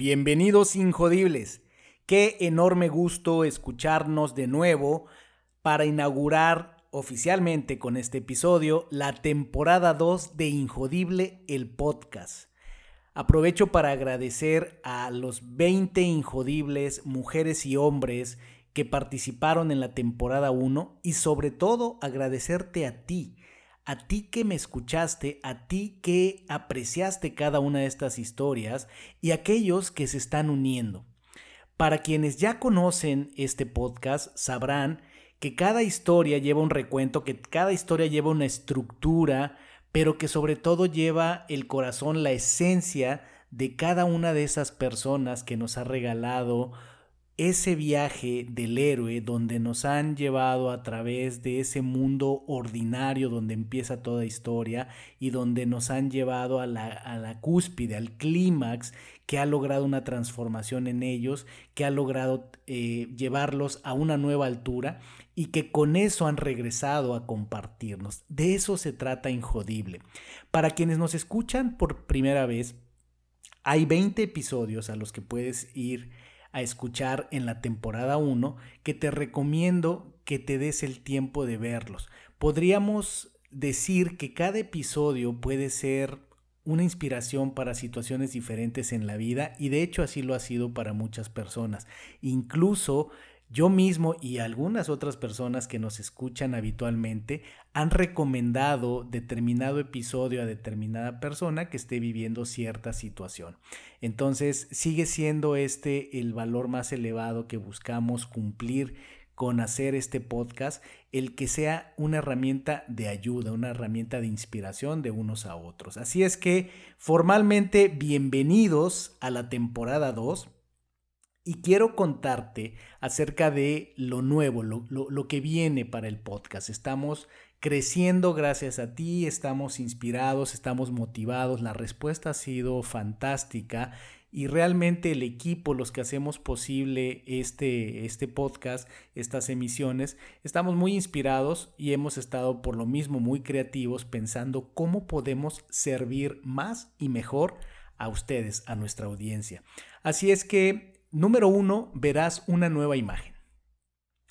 Bienvenidos Injodibles. Qué enorme gusto escucharnos de nuevo para inaugurar oficialmente con este episodio la temporada 2 de Injodible el podcast. Aprovecho para agradecer a los 20 Injodibles, mujeres y hombres que participaron en la temporada 1 y sobre todo agradecerte a ti a ti que me escuchaste, a ti que apreciaste cada una de estas historias y aquellos que se están uniendo. Para quienes ya conocen este podcast, sabrán que cada historia lleva un recuento, que cada historia lleva una estructura, pero que sobre todo lleva el corazón, la esencia de cada una de esas personas que nos ha regalado ese viaje del héroe donde nos han llevado a través de ese mundo ordinario donde empieza toda historia y donde nos han llevado a la, cúspide, al clímax que ha logrado una transformación en ellos, que ha logrado eh, llevarlos a una nueva altura y que con eso han regresado a compartirnos. De eso se trata Injodible. Para quienes nos escuchan por primera vez, hay 20 episodios a los que puedes ir a escuchar en la temporada 1 que te recomiendo que te des el tiempo de verlos. Podríamos decir que cada episodio puede ser una inspiración para situaciones diferentes en la vida y de hecho así lo ha sido para muchas personas. Incluso yo mismo y algunas otras personas que nos escuchan habitualmente han recomendado determinado episodio a determinada persona que esté viviendo cierta situación. Entonces sigue siendo este el valor más elevado que buscamos cumplir con hacer este podcast, el que sea una herramienta de ayuda, una herramienta de inspiración de unos a otros. Así es que formalmente bienvenidos a la temporada 2 y quiero contarte acerca de lo nuevo, lo, que viene para el podcast. Estamos creciendo gracias a ti, estamos inspirados, estamos motivados, la respuesta ha sido fantástica y realmente el equipo, los que hacemos posible este, este podcast, estas emisiones, estamos muy inspirados y hemos estado por lo mismo muy creativos pensando cómo podemos servir más y mejor a ustedes, a nuestra audiencia. Así es que Número uno, verás una nueva imagen.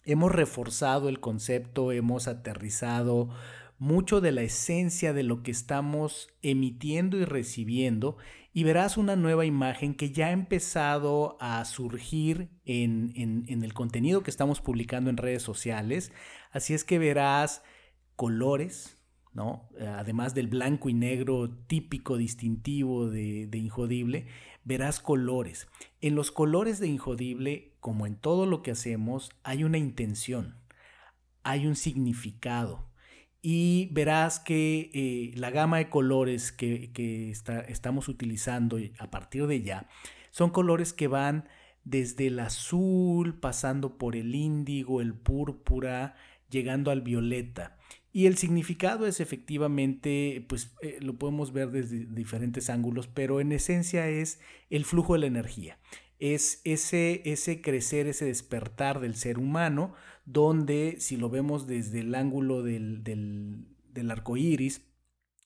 Hemos reforzado el concepto, hemos aterrizado mucho de la esencia de lo que estamos emitiendo y recibiendo y verás una nueva imagen que ya ha empezado a surgir en, en, el contenido que estamos publicando en redes sociales. Así es que verás colores, ¿no? Además del blanco y negro típico, distintivo de, de Injodible, verás colores. En los colores de Injodible, como en todo lo que hacemos, hay una intención, hay un significado. Y verás que eh, la gama de colores que, estamos utilizando a partir de ya son colores que van desde el azul, pasando por el índigo, el púrpura, llegando al violeta. Y el significado es efectivamente, pues eh, lo podemos ver desde diferentes ángulos, pero en esencia es el flujo de la energía. Es ese, ese crecer, ese despertar del ser humano, donde si lo vemos desde el ángulo del, del, del arco iris,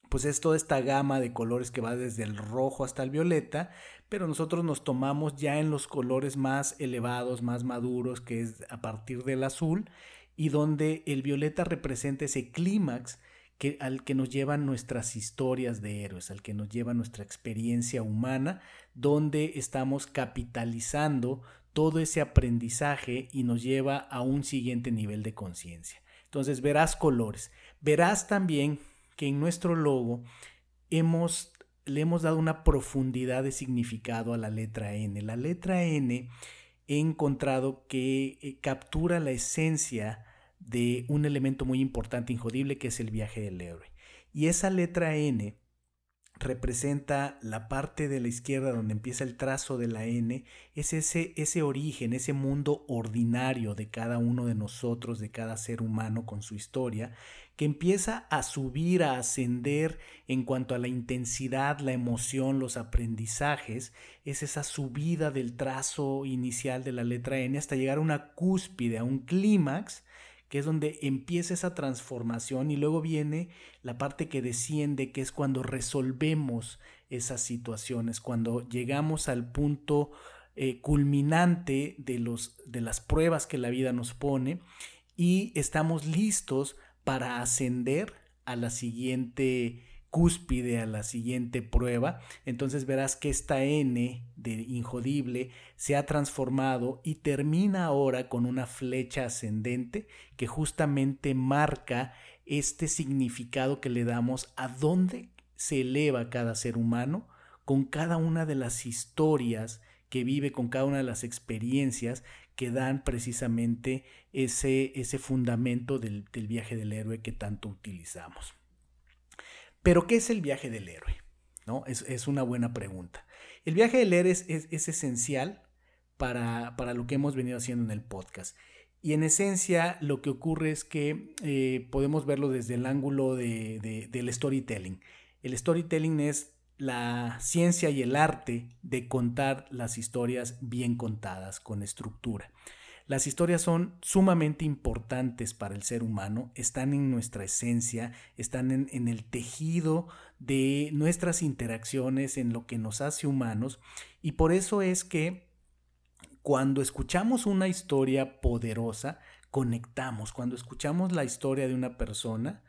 pues es toda esta gama de colores que va desde el rojo hasta el violeta, pero nosotros nos tomamos ya en los colores más elevados, más maduros, que es a partir del azul, y donde el violeta representa ese clímax que, al que nos llevan nuestras historias de héroes, al que nos lleva nuestra experiencia humana, donde estamos capitalizando todo ese aprendizaje y nos lleva a un siguiente nivel de conciencia. Entonces verás colores, verás también que en nuestro logo hemos, le hemos dado una profundidad de significado a la letra N. La letra N he encontrado que eh, captura la esencia de un elemento muy importante, injodible, que es el viaje del héroe. Y esa letra N representa la parte de la izquierda donde empieza el trazo de la N, es ese, ese origen, ese mundo ordinario de cada uno de nosotros, de cada ser humano con su historia, que empieza a subir, a ascender en cuanto a la intensidad, la emoción, los aprendizajes, es esa subida del trazo inicial de la letra N hasta llegar a una cúspide, a un clímax, que es donde empieza esa transformación y luego viene la parte que desciende, que es cuando resolvemos esas situaciones, cuando llegamos al punto eh, culminante de, los, de las pruebas que la vida nos pone y estamos listos para ascender a la siguiente cúspide a la siguiente prueba, entonces verás que esta N de injodible se ha transformado y termina ahora con una flecha ascendente que justamente marca este significado que le damos a dónde se eleva cada ser humano con cada una de las historias que vive, con cada una de las experiencias que dan precisamente ese, ese fundamento del, del viaje del héroe que tanto utilizamos. Pero, ¿qué es el viaje del héroe? ¿No? Es, una buena pregunta. El viaje del héroe es, esencial para, lo que hemos venido haciendo en el podcast. Y en esencia lo que ocurre es que eh, podemos verlo desde el ángulo del storytelling. El storytelling es la ciencia y el arte de contar las historias bien contadas, con estructura. Las historias son sumamente importantes para el ser humano, están en nuestra esencia, están en, el tejido de nuestras interacciones, en lo que nos hace humanos, y por eso es que cuando escuchamos una historia poderosa, conectamos. Cuando escuchamos la historia de una persona,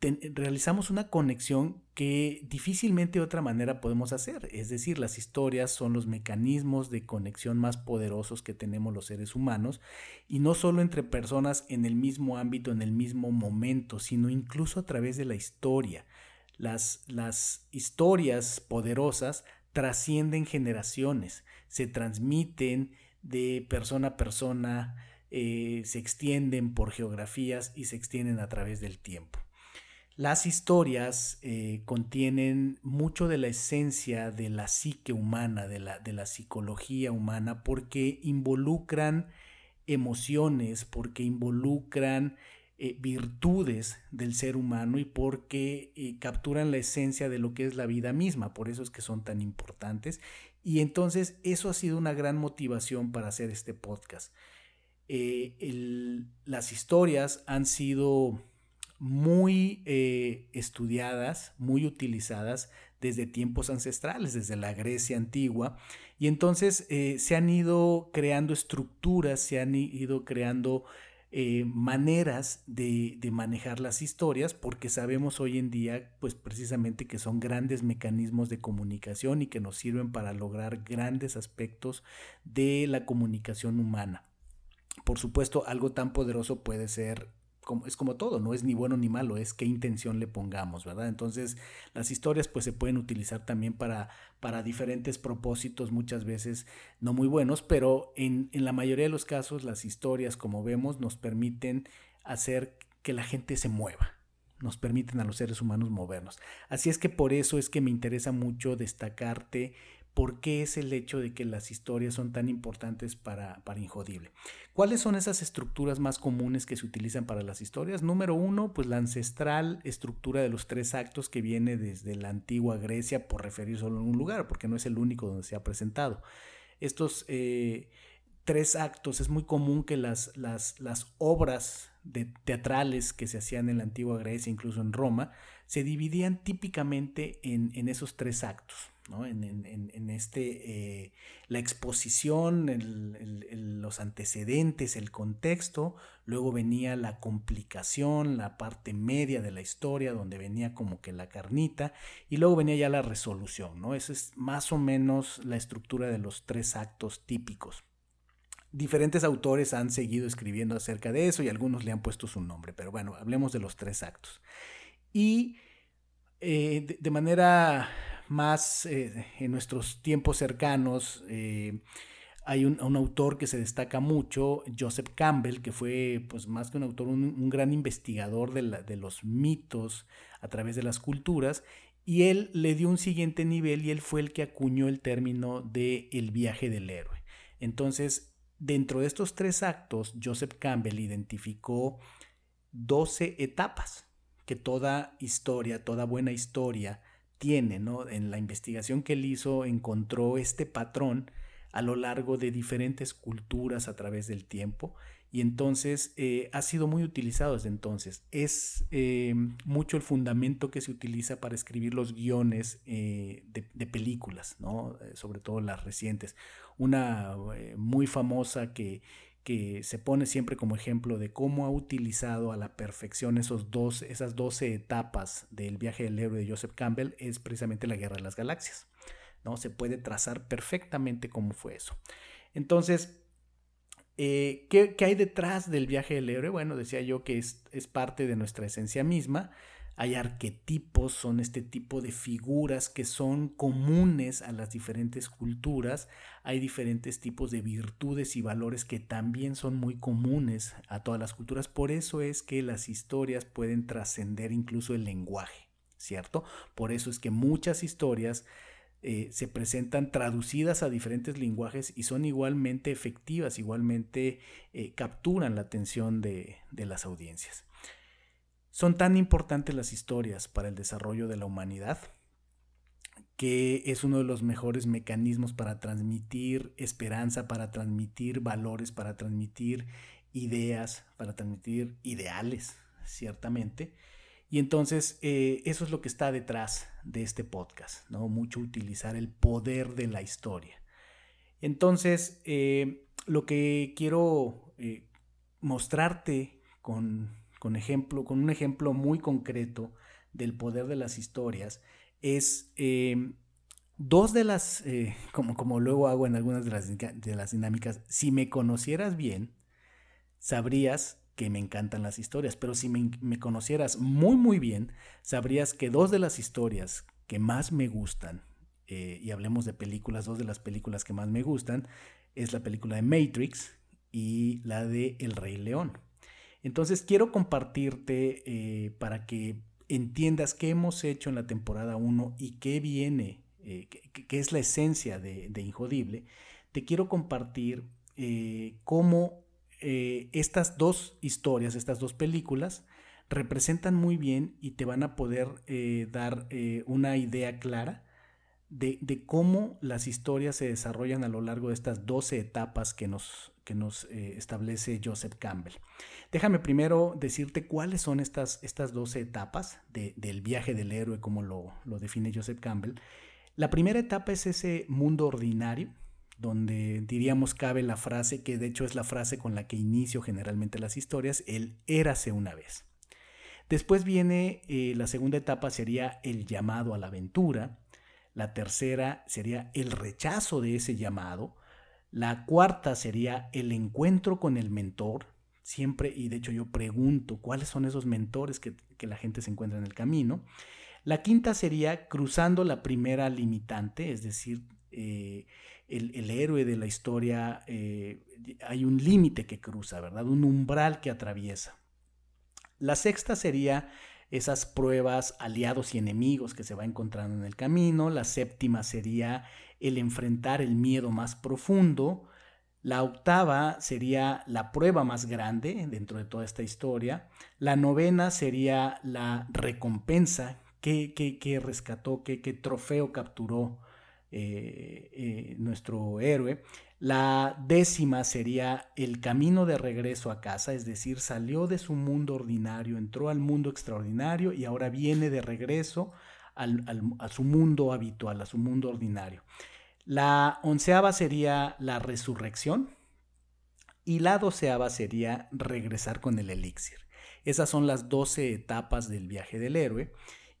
realizamos una conexión que difícilmente de otra manera podemos hacer. Es decir, las historias son los mecanismos de conexión más poderosos que tenemos los seres humanos y no solo entre personas en el mismo ámbito, en el mismo momento, sino incluso a través de la historia. Las, las historias poderosas trascienden generaciones, se transmiten de persona a persona, eh, se extienden por geografías y se extienden a través del tiempo. Las historias eh, contienen mucho de la esencia de la psique humana, de la, de la psicología humana, porque involucran emociones, porque involucran eh, virtudes del ser humano y porque eh, capturan la esencia de lo que es la vida misma. Por eso es que son tan importantes. Y entonces eso ha sido una gran motivación para hacer este podcast. las historias han sido muy eh, estudiadas, muy utilizadas desde tiempos ancestrales, desde la Grecia antigua, y entonces eh, se han ido creando estructuras, se han ido creando eh, maneras de, de, manejar las historias, porque sabemos hoy en día, pues precisamente que son grandes mecanismos de comunicación y que nos sirven para lograr grandes aspectos de la comunicación humana. Por supuesto, algo tan poderoso puede ser es como todo, no es ni bueno ni malo, es qué intención le pongamos, ¿verdad? Entonces, las historias pues se pueden utilizar también para, para diferentes propósitos, muchas veces no muy buenos, pero en, en la mayoría de los casos las historias, como vemos, nos permiten hacer que la gente se mueva, nos permiten a los seres humanos movernos. Así es que por eso es que me interesa mucho destacarte por qué es el hecho de que las historias son tan importantes para, para Injodible. ¿Cuáles son esas estructuras más comunes que se utilizan para las historias? Número uno, pues la ancestral estructura de los tres actos que viene desde la antigua Grecia, por referir solo a un lugar, porque no es el único donde se ha presentado. Estos eh, tres actos, es muy común que las, las, las obras de teatrales que se hacían en la antigua Grecia, incluso en Roma, se dividían típicamente en, en esos tres actos en, este, eh, la exposición, los antecedentes, el contexto, luego venía la complicación, la parte media de la historia, donde venía como que la carnita, y luego venía ya la resolución, ¿no? Esa es más o menos la estructura de los tres actos típicos. Diferentes autores han seguido escribiendo acerca de eso y algunos le han puesto su nombre, pero bueno, hablemos de los tres actos. Y eh, de manera más eh, en nuestros tiempos cercanos. Eh, hay un, autor que se destaca mucho, Joseph Campbell, que fue pues más que un autor, un, gran investigador de, los mitos a través de las culturas y él le dio un siguiente nivel y él fue el que acuñó el término de el viaje del héroe. Entonces, dentro de estos tres actos, Joseph Campbell identificó 12 etapas que toda historia, toda buena historia tiene, ¿no? En la investigación que él hizo encontró este patrón a lo largo de diferentes culturas a través del tiempo y entonces eh, ha sido muy utilizado desde entonces. Es eh, mucho el fundamento que se utiliza para escribir los guiones eh, de, películas, ¿no? sobre todo las recientes. Una muy famosa que, que se pone siempre como ejemplo de cómo ha utilizado a la perfección esos dos, esas 12 etapas del viaje del héroe de Joseph Campbell es precisamente la Guerra de las Galaxias. ¿no? Se puede trazar perfectamente cómo fue eso. Entonces, eh, ¿qué, hay detrás del viaje del héroe? Bueno, decía yo que es, es parte de nuestra esencia misma. Hay arquetipos, son este tipo de figuras que son comunes a las diferentes culturas. Hay diferentes tipos de virtudes y valores que también son muy comunes a todas las culturas. Por eso es que las historias pueden trascender incluso el lenguaje, ¿cierto? Por eso es que muchas historias eh, se presentan traducidas a diferentes lenguajes y son igualmente efectivas, igualmente eh, capturan la atención de, las audiencias. Son tan importantes las historias para el desarrollo de la humanidad que es uno de los mejores mecanismos para transmitir esperanza, para transmitir valores, para transmitir ideas, para transmitir ideales, ciertamente. Y entonces eh, eso es lo que está detrás de este podcast, ¿no? Mucho utilizar el poder de la historia. Entonces, eh, lo que quiero eh, mostrarte con, ejemplo, con un ejemplo muy concreto del poder de las historias es dos de las, como, como luego hago en algunas de las, de las dinámicas, si me conocieras bien, sabrías que me encantan las historias, pero si me, conocieras muy muy bien, sabrías que dos de las historias que más me gustan, eh, y hablemos de películas, dos de las películas que más me gustan, es la película de Matrix y la de El Rey León. Entonces quiero compartirte eh, para que entiendas qué hemos hecho en la temporada 1 y qué viene, eh, qué, es la esencia de, de, Injodible. Te quiero compartir cómo eh, estas dos historias, estas dos películas, representan muy bien y te van a poder dar una idea clara de, cómo las historias se desarrollan a lo largo de estas 12 etapas que nos, que nos establece Joseph Campbell. Déjame primero decirte cuáles son estas, estas 12 etapas del viaje del héroe, como lo, lo define Joseph Campbell. La primera etapa es ese mundo ordinario, donde diríamos cabe la frase que de hecho es la frase con la que inicio generalmente las historias, el érase una vez. Después viene eh, la segunda etapa sería el llamado a la aventura, la tercera sería el rechazo de ese llamado, la cuarta sería el encuentro con el mentor, siempre, y de hecho yo pregunto cuáles son esos mentores que, la gente se encuentra en el camino. La quinta sería cruzando la primera limitante, es decir, eh, el, héroe de la historia, eh, hay un límite que cruza, ¿verdad? Un umbral que atraviesa. La sexta sería esas pruebas aliados y enemigos que se va encontrando en el camino. La séptima sería el enfrentar el miedo más profundo. La octava sería la prueba más grande dentro de toda esta historia. La novena sería la recompensa que, que, rescató, qué trofeo capturó eh, eh, nuestro héroe. La décima sería el camino de regreso a casa, es decir, salió de su mundo ordinario, entró al mundo extraordinario y ahora viene de regreso a su mundo habitual, a su mundo ordinario. La onceava sería la resurrección y la doceava sería regresar con el elixir. Esas son las doce etapas del viaje del héroe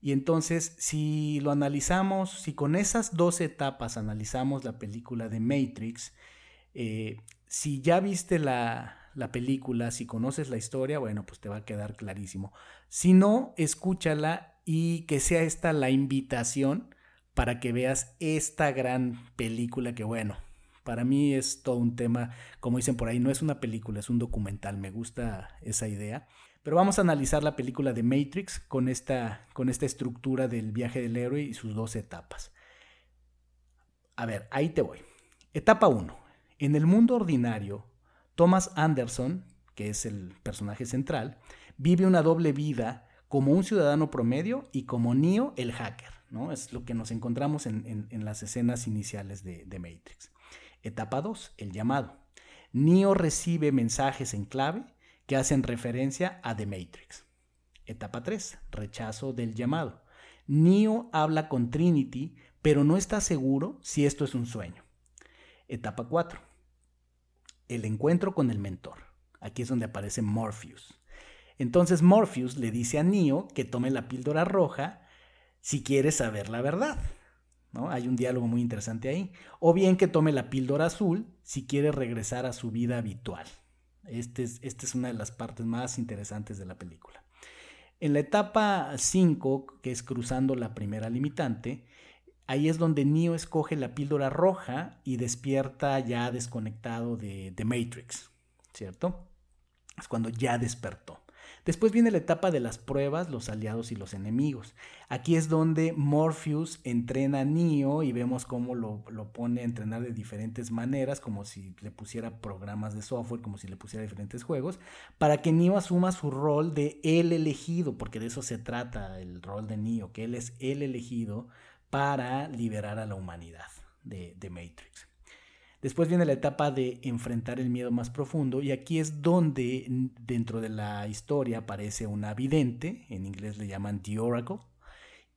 y entonces, si lo analizamos, si con esas dos etapas analizamos la película de Matrix, eh, si ya viste la, película, si conoces la historia, bueno, pues te va a quedar clarísimo. Si no, escúchala y que sea esta la invitación para que veas esta gran película que, bueno, para mí es todo un tema, como dicen por ahí, no es una película, es un documental, me gusta esa idea. Pero vamos a analizar la película de Matrix con esta, con esta estructura del viaje del héroe y sus dos etapas. A ver, ahí te voy. Etapa 1. En el mundo ordinario, Thomas Anderson, que es el personaje central, vive una doble vida como un ciudadano promedio y como Neo el hacker. ¿no? Es lo que nos encontramos en, las escenas iniciales de, de Matrix. Etapa 2. El llamado. Neo recibe mensajes en clave que hacen referencia a The Matrix. Etapa 3. Rechazo del llamado. Neo habla con Trinity, pero no está seguro si esto es un sueño. Etapa 4. El encuentro con el mentor. Aquí es donde aparece Morpheus. Entonces Morpheus le dice a Neo que tome la píldora roja si quiere saber la verdad. ¿no? Hay un diálogo muy interesante ahí. O bien que tome la píldora azul si quiere regresar a su vida habitual. Este esta es una de las partes más interesantes de la película. En la etapa 5, que es cruzando la primera limitante, ahí es donde Neo escoge la píldora roja y despierta ya desconectado de, de Matrix, ¿cierto? Es cuando ya despertó. Después viene la etapa de las pruebas, los aliados y los enemigos. Aquí es donde Morpheus entrena a Neo y vemos cómo lo, pone a entrenar de diferentes maneras, como si le pusiera programas de software, como si le pusiera diferentes juegos, para que Neo asuma su rol de el elegido, porque de eso se trata el rol de Neo, que él es el elegido para liberar a la humanidad de, de Matrix. Después viene la etapa de enfrentar el miedo más profundo y aquí es donde dentro de la historia aparece una vidente, en inglés le llaman The Oracle,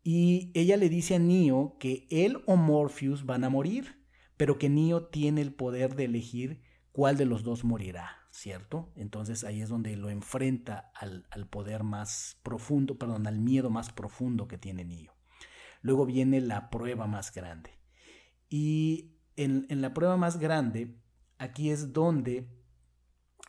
y ella le dice a Neo que él o Morpheus van a morir, pero que Neo tiene el poder de elegir cuál de los dos morirá, ¿cierto? Entonces ahí es donde lo enfrenta al, al poder más profundo, perdón, al miedo más profundo que tiene Neo. Luego viene la prueba más grande. Y en, la prueba más grande, aquí es donde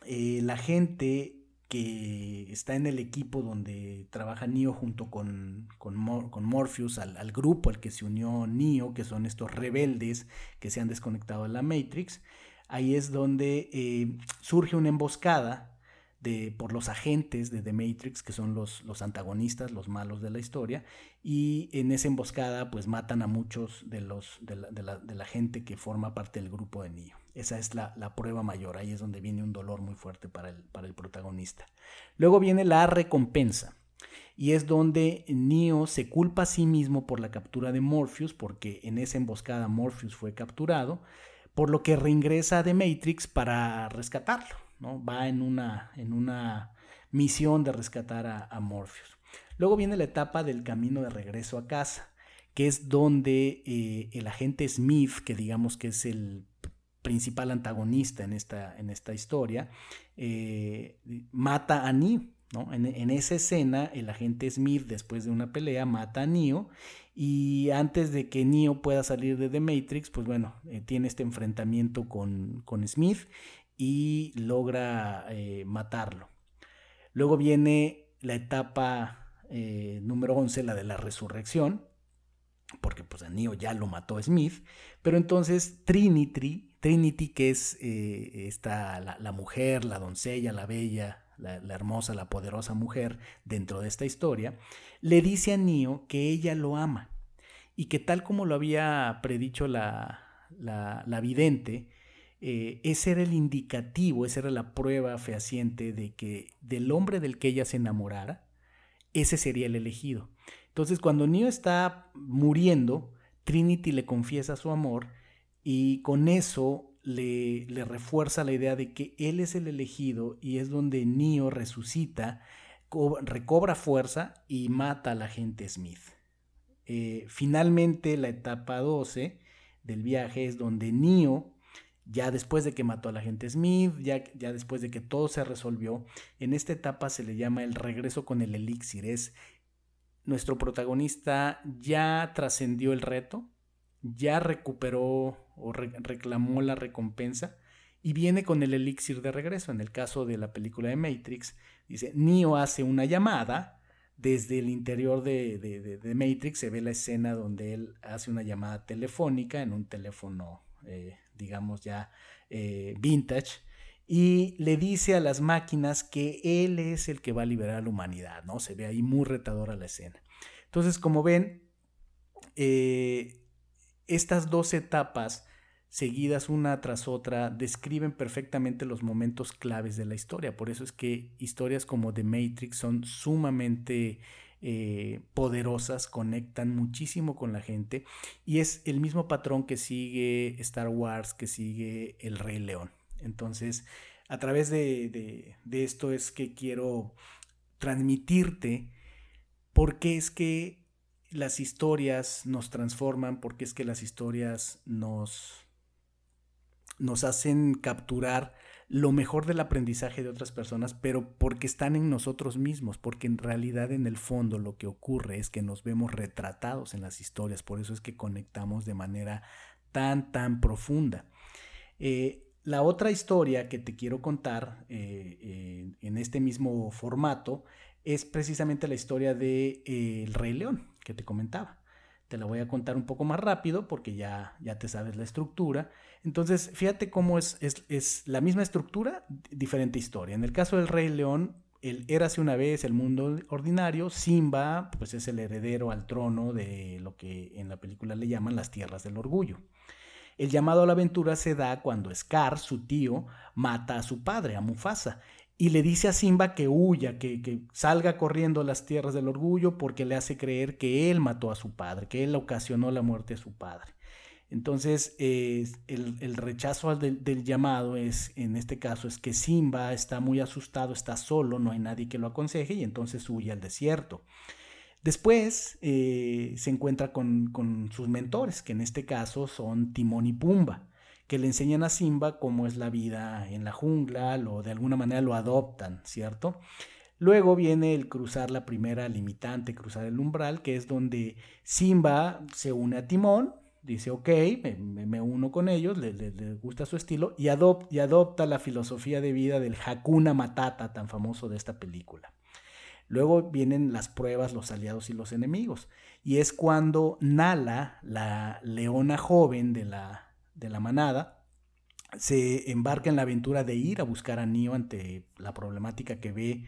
eh, la gente que está en el equipo donde trabaja Neo junto con, con, Morpheus, al, grupo al que se unió Neo, que son estos rebeldes que se han desconectado de la Matrix, ahí es donde eh, surge una emboscada por los agentes de The Matrix, que son los, los antagonistas, los malos de la historia, y en esa emboscada pues matan a muchos de, los, de, la, gente que forma parte del grupo de Neo. Esa es la, prueba mayor, ahí es donde viene un dolor muy fuerte para el, para el protagonista. Luego viene la recompensa. Y es donde Neo se culpa a sí mismo por la captura de Morpheus, porque en esa emboscada Morpheus fue capturado, por lo que reingresa a The Matrix para rescatarlo. Va en una, en una misión de rescatar a, Morpheus. Luego viene la etapa del camino de regreso a casa, que es donde eh, el agente Smith, que digamos que es el principal antagonista en esta, en esta historia, eh, mata a Neo. En, esa escena, el agente Smith, después de una pelea, mata a Neo y antes de que Neo pueda salir de The Matrix, pues bueno, eh, tiene este enfrentamiento con, con Smith y logra eh, matarlo. Luego viene la etapa eh, número 11, la de la resurrección, porque pues a Neo ya lo mató Smith, pero entonces Trinity, Trinity que es eh, esta, la, mujer, la doncella, la bella, la, hermosa, la poderosa mujer dentro de esta historia, le dice a Neo que ella lo ama y que tal como lo había predicho la, la vidente, eh, ese era el indicativo, esa era la prueba fehaciente de que del hombre del que ella se enamorara, ese sería el elegido. Entonces, cuando Neo está muriendo, Trinity le confiesa su amor y con eso le, refuerza la idea de que él es el elegido y es donde Neo resucita, recobra fuerza y mata a la gente Smith. Eh, finalmente, la etapa 12 del viaje es donde Neo ya después de que mató a la gente Smith, ya, ya después de que todo se resolvió, en esta etapa se le llama el regreso con el elixir. Es nuestro protagonista ya trascendió el reto, ya recuperó o reclamó la recompensa y viene con el elixir de regreso. En el caso de la película de Matrix, dice, Neo hace una llamada. Desde el interior de, de Matrix se ve la escena donde él hace una llamada telefónica en un teléfono eh, digamos ya eh, vintage, y le dice a las máquinas que él es el que va a liberar a la humanidad, ¿no? Se ve ahí muy retadora la escena. Entonces, como ven, eh, estas dos etapas seguidas una tras otra describen perfectamente los momentos claves de la historia. Por eso es que historias como The Matrix son sumamente eh, poderosas, conectan muchísimo con la gente y es el mismo patrón que sigue Star Wars, que sigue El Rey León. Entonces, a través de, esto es que quiero transmitirte por qué es que las historias nos transforman, por qué es que las historias nos, nos hacen capturar lo mejor del aprendizaje de otras personas, pero porque están en nosotros mismos, porque en realidad en el fondo lo que ocurre es que nos vemos retratados en las historias, por eso es que conectamos de manera tan, tan profunda. Eh, la otra historia que te quiero contar eh, en este mismo formato es precisamente la historia de eh, El Rey León que te comentaba. Te la voy a contar un poco más rápido porque ya, ya te sabes la estructura. Entonces, fíjate cómo es, es, la misma estructura, diferente historia. En el caso del Rey León, el érase una vez el mundo ordinario, Simba, pues es el heredero al trono de lo que en la película le llaman las tierras del orgullo. El llamado a la aventura se da cuando Scar, su tío, mata a su padre, a Mufasa, y le dice a Simba que huya, que, salga corriendo a las tierras del orgullo porque le hace creer que él mató a su padre, que él ocasionó la muerte de su padre. Entonces, el, rechazo del, del, llamado es, en este caso, es que Simba está muy asustado, está solo, no hay nadie que lo aconseje y entonces huye al desierto. Después eh, se encuentra con, sus mentores, que en este caso son Timón y Pumba, que le enseñan a Simba cómo es la vida en la jungla, lo, de alguna manera lo adoptan, ¿cierto? Luego viene el cruzar la primera limitante, cruzar el umbral, que es donde Simba se une a Timón, dice, ok, me, uno con ellos, le, gusta su estilo, y, y adopta la filosofía de vida del Hakuna Matata, tan famoso de esta película. Luego vienen las pruebas, los aliados y los enemigos. Y es cuando Nala, la leona joven de la, de la manada, se embarca en la aventura de ir a buscar a Nio ante la problemática que ve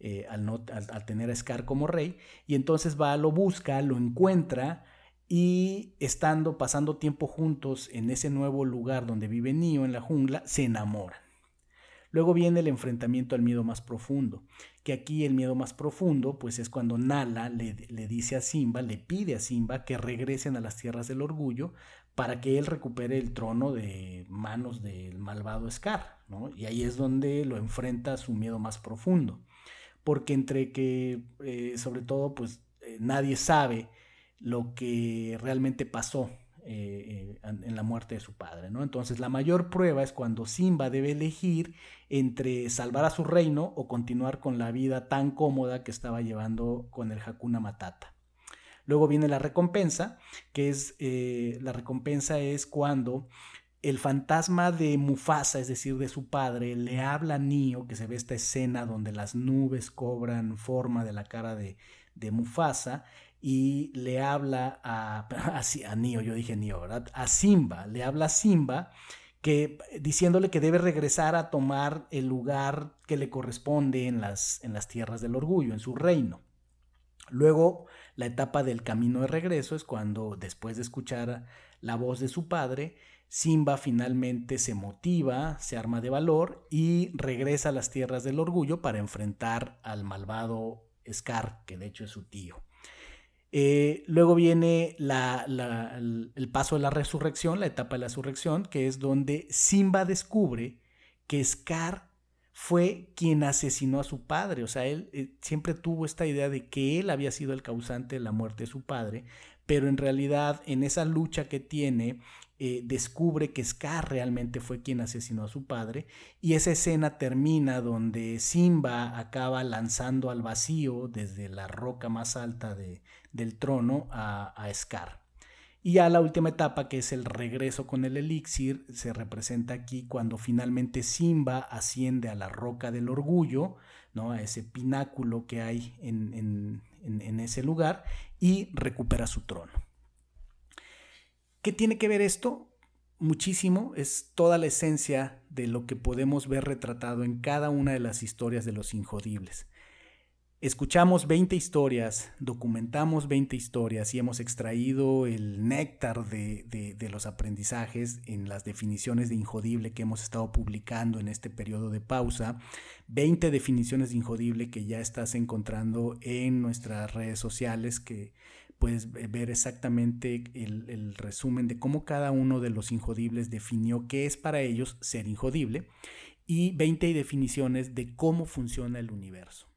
eh, al, al, tener a Scar como rey. Y entonces va, lo busca, lo encuentra y estando, pasando tiempo juntos en ese nuevo lugar donde vive Nio en la jungla, se enamoran. Luego viene el enfrentamiento al miedo más profundo, que aquí el miedo más profundo pues es cuando Nala le, dice a Simba, le pide a Simba que regresen a las tierras del orgullo para que él recupere el trono de manos del malvado Scar, ¿no? Y ahí es donde lo enfrenta su miedo más profundo, porque entre que eh, sobre todo pues eh, nadie sabe lo que realmente pasó eh, en la muerte de su padre. ¿no? Entonces la mayor prueba es cuando Simba debe elegir entre salvar a su reino o continuar con la vida tan cómoda que estaba llevando con el Hakuna Matata. Luego viene la recompensa, que es eh, la recompensa es cuando el fantasma de Mufasa, es decir, de su padre, le habla a Nio, que se ve esta escena donde las nubes cobran forma de la cara de, Mufasa, y le habla a, a, a Nio, yo dije Nio, ¿verdad? A Simba, le habla a Simba que diciéndole que debe regresar a tomar el lugar que le corresponde en las, en las tierras del orgullo, en su reino. Luego, la etapa del camino de regreso es cuando, después de escuchar la voz de su padre, Simba finalmente se motiva, se arma de valor y regresa a las tierras del orgullo para enfrentar al malvado Scar, que de hecho es su tío. Eh, luego viene el paso de la resurrección, la etapa de la resurrección, que es donde Simba descubre que Scar fue quien asesinó a su padre. O sea, él eh, siempre tuvo esta idea de que él había sido el causante de la muerte de su padre, pero en realidad en esa lucha que tiene eh, descubre que Scar realmente fue quien asesinó a su padre y esa escena termina donde Simba acaba lanzando al vacío desde la roca más alta de, del trono a, a Scar. Y ya la última etapa, que es el regreso con el elixir, se representa aquí cuando finalmente Simba asciende a la roca del orgullo, ¿no? a ese pináculo que hay en, en ese lugar, y recupera su trono. ¿Qué tiene que ver esto? muchísimo, es toda la esencia de lo que podemos ver retratado en cada una de las historias de los injodibles. Escuchamos 20 historias, documentamos 20 historias y hemos extraído el néctar de, los aprendizajes en las definiciones de injodible que hemos estado publicando en este periodo de pausa. 20 definiciones de injodible que ya estás encontrando en nuestras redes sociales que puedes ver exactamente el, resumen de cómo cada uno de los injodibles definió qué es para ellos ser injodible y 20 definiciones de cómo funciona el universo.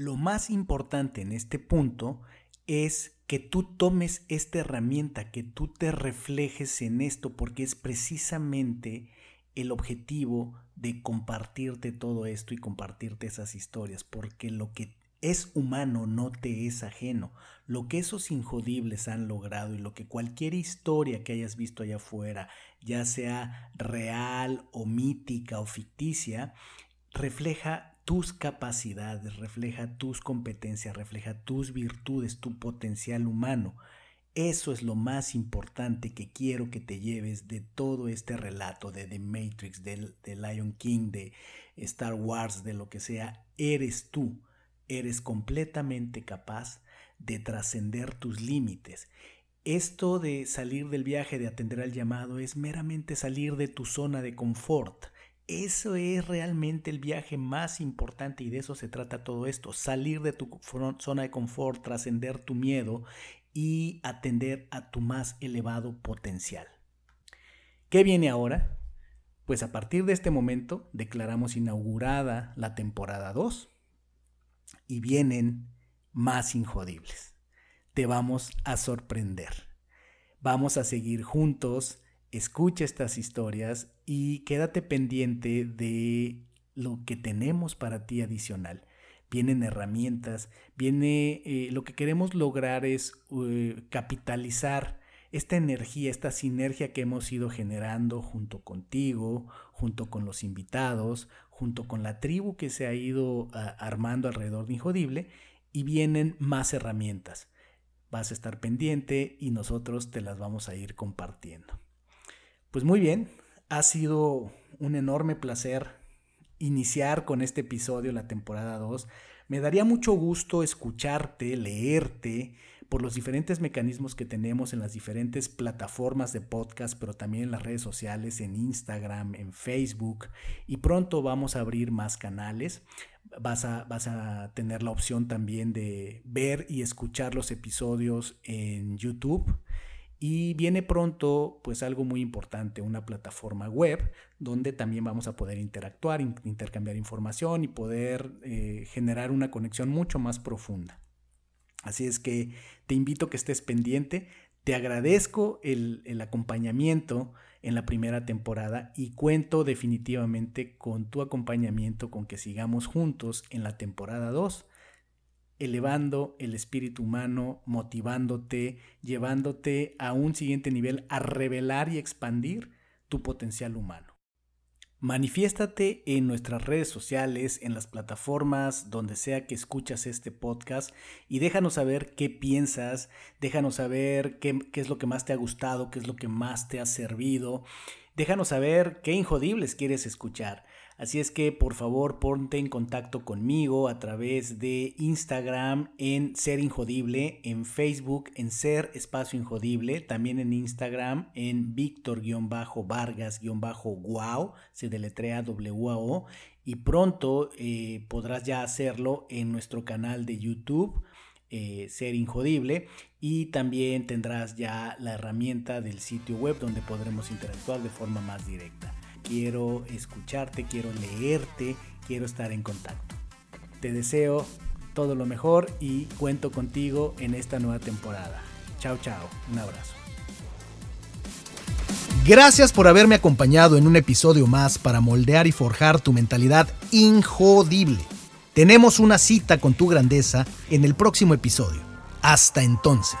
Lo más importante en este punto es que tú tomes esta herramienta, que tú te reflejes en esto, porque es precisamente el objetivo de compartirte todo esto y compartirte esas historias, porque lo que es humano no te es ajeno. Lo que esos injodibles han logrado y lo que cualquier historia que hayas visto allá afuera, ya sea real o mítica o ficticia, refleja tus capacidades, refleja tus competencias, refleja tus virtudes, tu potencial humano. Eso es lo más importante que quiero que te lleves de todo este relato de The Matrix, de, de Lion King, de Star Wars, de lo que sea. Eres tú, eres completamente capaz de trascender tus límites. Esto de salir del viaje, de atender al llamado, es meramente salir de tu zona de confort. Eso es realmente el viaje más importante y de eso se trata todo esto, salir de tu zona de confort, trascender tu miedo y atender a tu más elevado potencial. ¿Qué viene ahora? Pues a partir de este momento declaramos inaugurada la temporada 2 y vienen más injodibles. Te vamos a sorprender. Vamos a seguir juntos escucha estas historias y quédate pendiente de lo que tenemos para ti adicional. Vienen herramientas, viene eh, lo que queremos lograr es eh, capitalizar esta energía, esta sinergia que hemos ido generando junto contigo, junto con los invitados, junto con la tribu que se ha ido ah, armando alrededor de Injodible y vienen más herramientas. Vas a estar pendiente y nosotros te las vamos a ir compartiendo. Pues muy bien, ha sido un enorme placer iniciar con este episodio la temporada 2. Me daría mucho gusto escucharte, leerte por los diferentes mecanismos que tenemos en las diferentes plataformas de podcast, pero también en las redes sociales, en Instagram, en Facebook. Y pronto vamos a abrir más canales. Vas a, vas a tener la opción también de ver y escuchar los episodios en YouTube. Y viene pronto, pues algo muy importante, una plataforma web donde también vamos a poder interactuar, intercambiar información y poder eh, generar una conexión mucho más profunda. Así es que te invito a que estés pendiente. Te agradezco el, el acompañamiento en la primera temporada y cuento definitivamente con tu acompañamiento, con que sigamos juntos en la temporada 2 elevando el espíritu humano, motivándote, llevándote a un siguiente nivel, a revelar y expandir tu potencial humano. Manifiéstate en nuestras redes sociales, en las plataformas, donde sea que escuchas este podcast y déjanos saber qué piensas, déjanos saber qué, es lo que más te ha gustado, qué es lo que más te ha servido, déjanos saber qué injodibles quieres escuchar. Así es que por favor ponte en contacto conmigo a través de Instagram en Ser Injodible, en Facebook en Ser Espacio Injodible, también en Instagram en Víctor-Vargas-Wow, se deletrea W-A-O, y pronto eh, podrás ya hacerlo en nuestro canal de YouTube. Eh, ser Injodible y también tendrás ya la herramienta del sitio web donde podremos interactuar de forma más directa quiero escucharte, quiero leerte, quiero estar en contacto. Te deseo todo lo mejor y cuento contigo en esta nueva temporada. Chao, chao. Un abrazo. Gracias por haberme acompañado en un episodio más para moldear y forjar tu mentalidad injodible. Tenemos una cita con tu grandeza en el próximo episodio. Hasta entonces.